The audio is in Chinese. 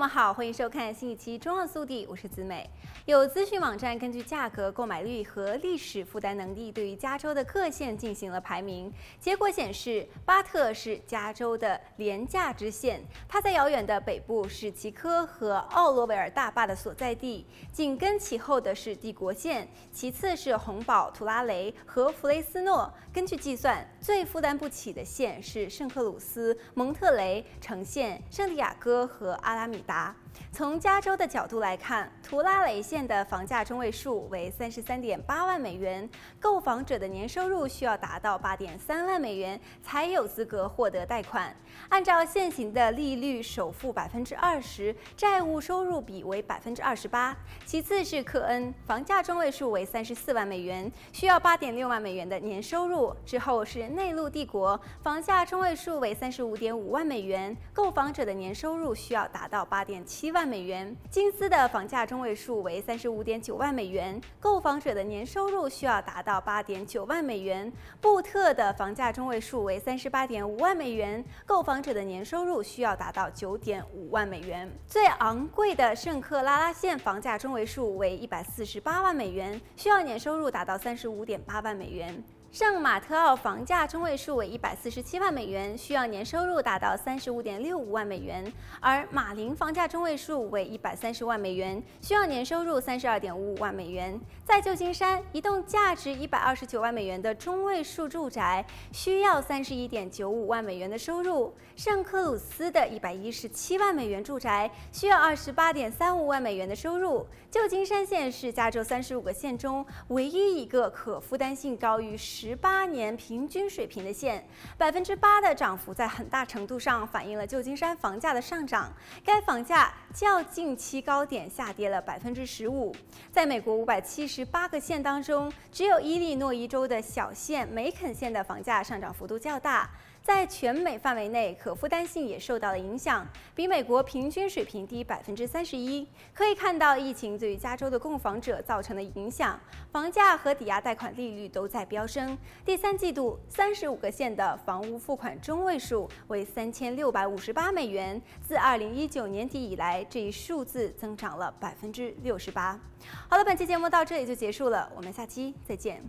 们好，欢迎收看新一期《中澳速递》，我是子美。有资讯网站根据价格、购买率和历史负担能力，对于加州的各县进行了排名。结果显示，巴特是加州的廉价之县，它在遥远的北部，是奇科和奥罗维尔大坝的所在地。紧跟其后的是帝国县，其次是洪堡、图拉雷和弗雷斯诺。根据计算，最负担不起的县是圣克鲁斯、蒙特雷、城县、圣地亚哥和阿拉米达。从加州的角度来看，图拉雷县的房价中位数为三十三点八万美元，购房者的年收入需要达到八点三万美元才有资格获得贷款。按照现行的利率，首付百分之二十，债务收入比为百分之二十八。其次是克恩，房价中位数为三十四万美元，需要八点六万美元的年收入。之后是内陆帝国，房价中位数为三十五点五万美元，购房者的年收入需要达到八点七万美元。金斯的房价中位数为三十五点九万美元，购房者的年收入需要达到八点九万美元。布特的房价中位数为三十八点五万美元，购房者的年收入需要达到九点五万美元。最昂贵的圣克拉拉县房价中位数为一百四十八万美元，需要年收入达到三十五点八万美元。圣马特奥房价中位数为一百四十七万美元，需要年收入达到三十五点六五万美元；而马林房价中位数为一百三十万美元，需要年收入三十二点五五万美元。在旧金山，一栋价值一百二十九万美元的中位数住宅需要三十一点九五万美元的收入；圣克鲁斯的一百一十七万美元住宅需要二十八点三五万美元的收入。旧金山县是加州三十五个县中唯一一个可负担性高于十。十八年平均水平的县，百分之八的涨幅在很大程度上反映了旧金山房价的上涨。该房价较近期高点下跌了百分之十五。在美国五百七十八个县当中，只有伊利诺伊州的小县梅肯县的房价上涨幅度较大。在全美范围内，可负担性也受到了影响，比美国平均水平低百分之三十一。可以看到，疫情对于加州的购房者造成的影响，房价和抵押贷款利率都在飙升第三季度，三十五个县的房屋付款中位数为三千六百五十八美元，自二零一九年底以来，这一数字增长了百分之六十八。好了，本期节目到这里就结束了，我们下期再见。